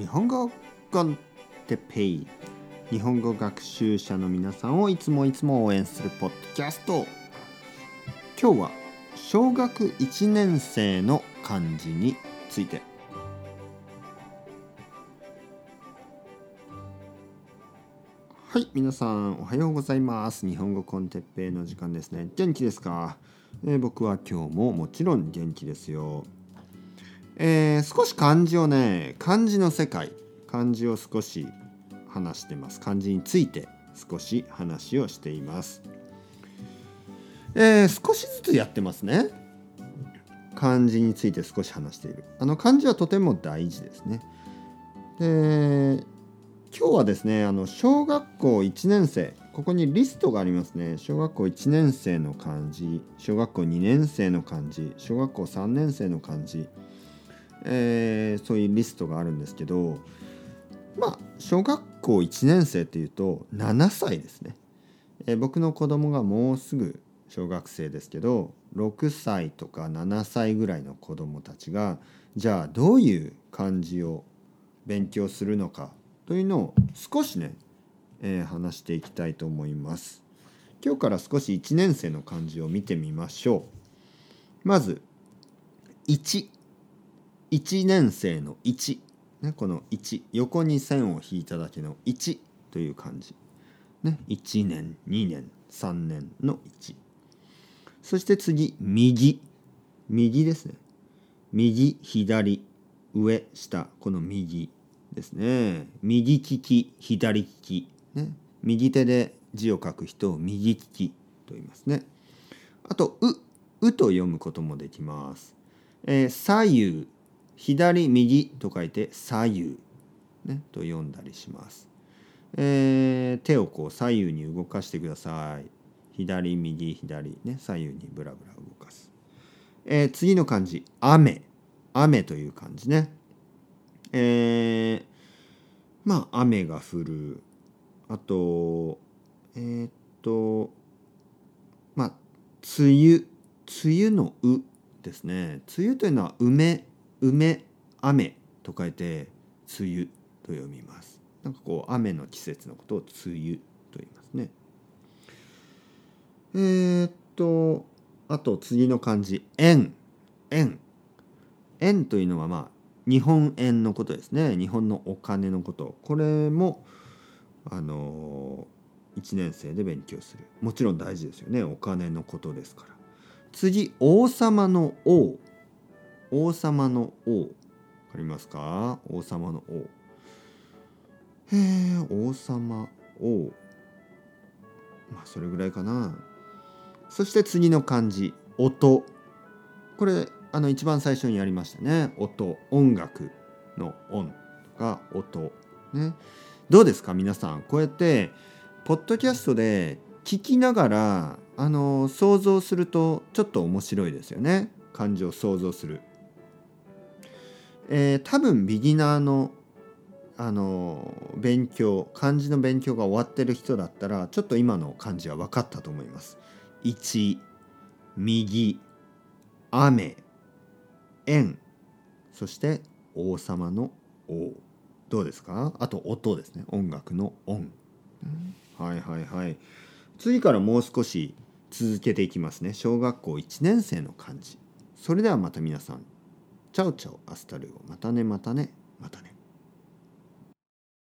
日本語コンテペイ。日本語学習者の皆さんをいつもいつも応援するポッドキャスト。今日は小学1年生の漢字について。はい皆さんおはようございます。日本語コンテッペイの時間ですね。元気ですか、えー僕は今日ももちろん元気ですよ。えー少し漢字をね漢字の世界漢字を少し話してます。漢字について少し話をしています、えー少しずつやってますね。漢字について少し話している。あの漢字はとても大事ですね。で今日はですねあの小学校1年生ここにリストがありますね。小学校1年生の漢字小学校2年生の漢字小学校3年生の漢字。えーそういうリストがあるんですけどまあ小学校1年生っていうと7歳ですね、えー僕の子供がもうすぐ小学生ですけど6歳とか7歳ぐらいの子供たちがじゃあどういう漢字を勉強するのかというのを少しね、えー話していきたいと思います。今日から少し1年生の漢字を見てみましょう。まず1 1年生の1、ね、この1横に線を引いただけの1という漢字、ね、1年2年3年の1そして次右。右ですね。右左上下。この右ですね。右利き左利き、ね、右手で字を書く人を右利きと言いますね。あと「う」「う」と読むこともできます、えー左右。左右と書いて左右、ね、と読んだりします、えー手をこう左右に動かしてください。左右左ね左右にブラブラ動かす、えー次の漢字雨。雨という漢字ね。えーまあ雨が降る。あとえーっとまあ梅雨。梅雨の「う」ですね。梅雨というのは梅。梅雨と書いて梅雨と読みます。なんかこう雨の季節のことを梅雨と言いますね。えーっとあと次の漢字円。円。円というのはまあ日本円のことですね。日本のお金のこと。これもあの1年生で勉強する。もちろん大事ですよね。お金のことですから。次王様の王。王様の王。わかりますか？王様の王。へえ王様王。まあそれぐらいかな。そして次の漢字。音。これあの一番最初にやりましたね。音。音楽の音とか音。ね。どうですか？皆さん。こうやってポッドキャストで聞きながらあの想像するとちょっと面白いですよね。漢字を想像する。えー多分ビギナーのあの勉強漢字の勉強が終わってる人だったらちょっと今の漢字は分かったと思います。1右雨円。そして王様の王。どうですか？あと音ですね。音楽の音、はいはいはい。次からもう少し続けていきますね。小学校1年生の漢字。それではまた皆さんチャウチャウ、アスタルゴ。またね、またね、またね。